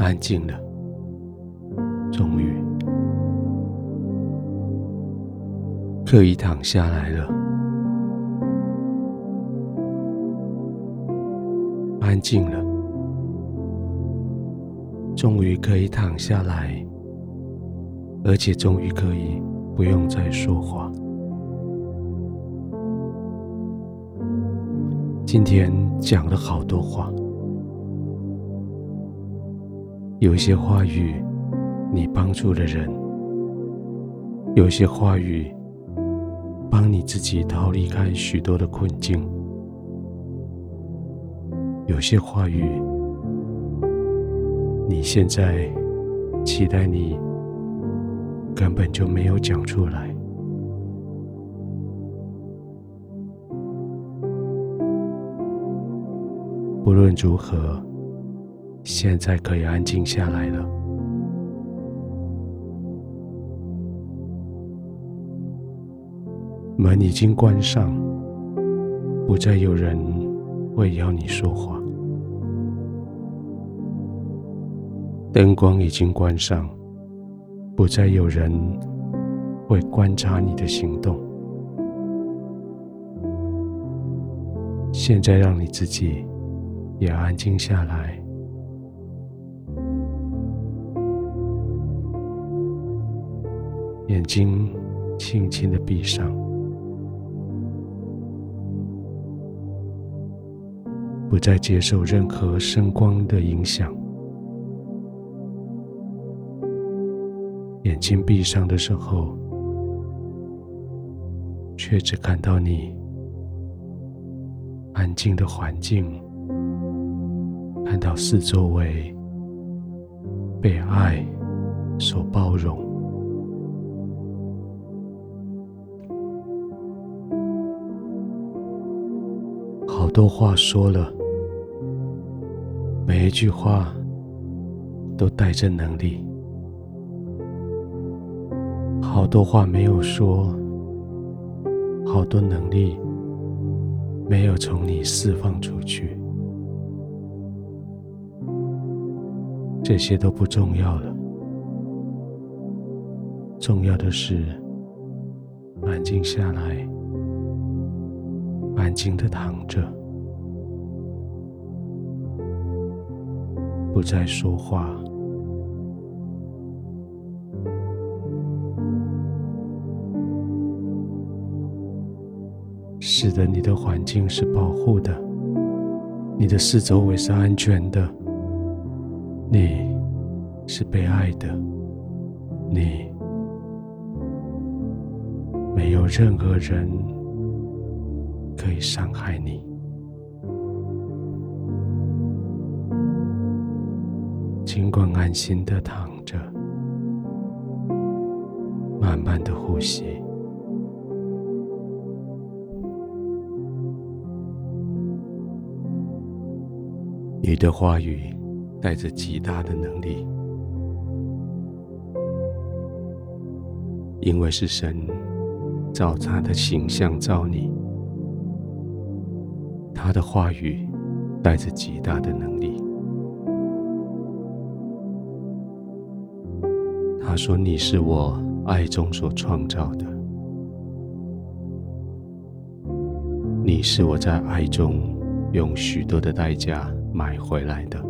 安静了，终于可以躺下来了。安静了，终于可以躺下来，而且终于可以不用再说话。今天讲了好多话。有些话语，你帮助了人；有些话语，帮你自己逃离开许多的困境；有些话语，你现在期待你根本就没有讲出来。不论如何。现在可以安静下来了。门已经关上，不再有人会邀你说话。灯光已经关上，不再有人会观察你的行动。现在让你自己也安静下来。眼睛轻轻的闭上，不再接受任何声光的影响。眼睛闭上的时候，却只看到你安静的环境，看到四周围被爱所包容。多话说了，每一句话都带着能力。好多话没有说，好多能力没有从你释放出去。这些都不重要了，重要的是安静下来，安静的躺着。不再说话，使得你的环境是保护的，你的四周围是安全的，你是被爱的，你没有任何人可以伤害你。尽管安心的躺着，慢慢的呼吸。你的话语带着极大的能力，因为是神照他的形象造你，他的话语带着极大的能力。他说：“你是我爱中所创造的，你是我在爱中用许多的代价买回来的，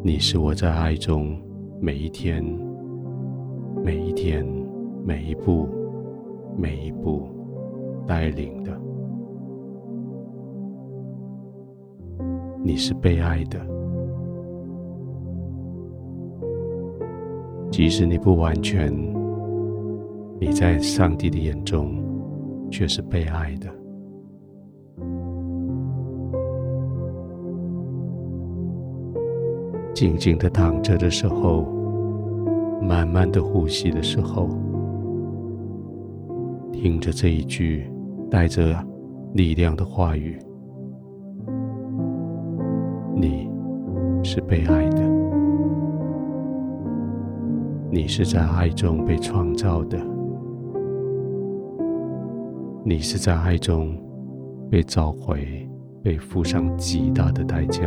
你是我在爱中每一天、每一天、每一步、每一步带领的，你是被爱的。”即使你不完全，你在上帝的眼中却是被爱的。静静的躺着的时候，慢慢的呼吸的时候，听着这一句带着力量的话语，你是被爱的。你是在爱中被创造的，你是在爱中被召回、被付上极大的代价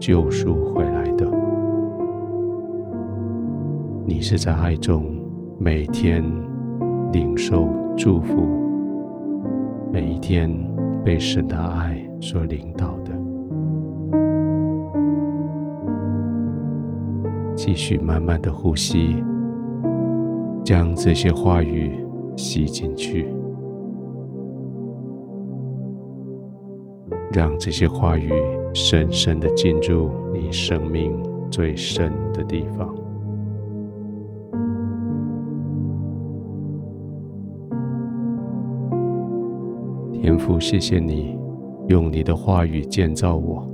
救赎回来的。你是在爱中每天领受祝福，每一天被神的爱所领导的。继续慢慢的呼吸，将这些话语吸进去，让这些话语深深的进入你生命最深的地方。天父，谢谢你用你的话语建造我。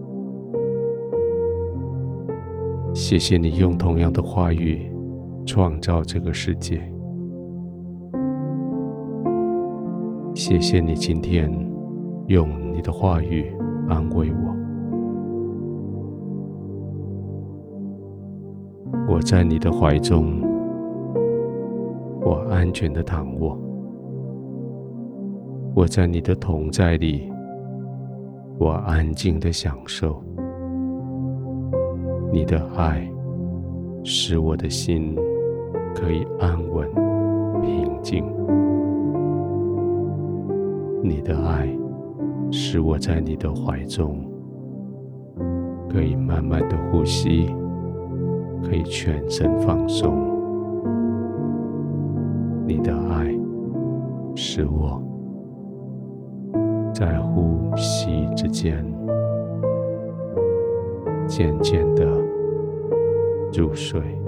谢谢你用同样的话语创造这个世界。谢谢你今天用你的话语安慰我。我在你的怀中，我安全的躺卧。我在你的同在里，我安静的享受。你的爱使我的心可以安稳平静。你的爱使我在你的怀中可以慢慢的呼吸，可以全身放松。你的爱使我在呼吸之间渐渐的入睡。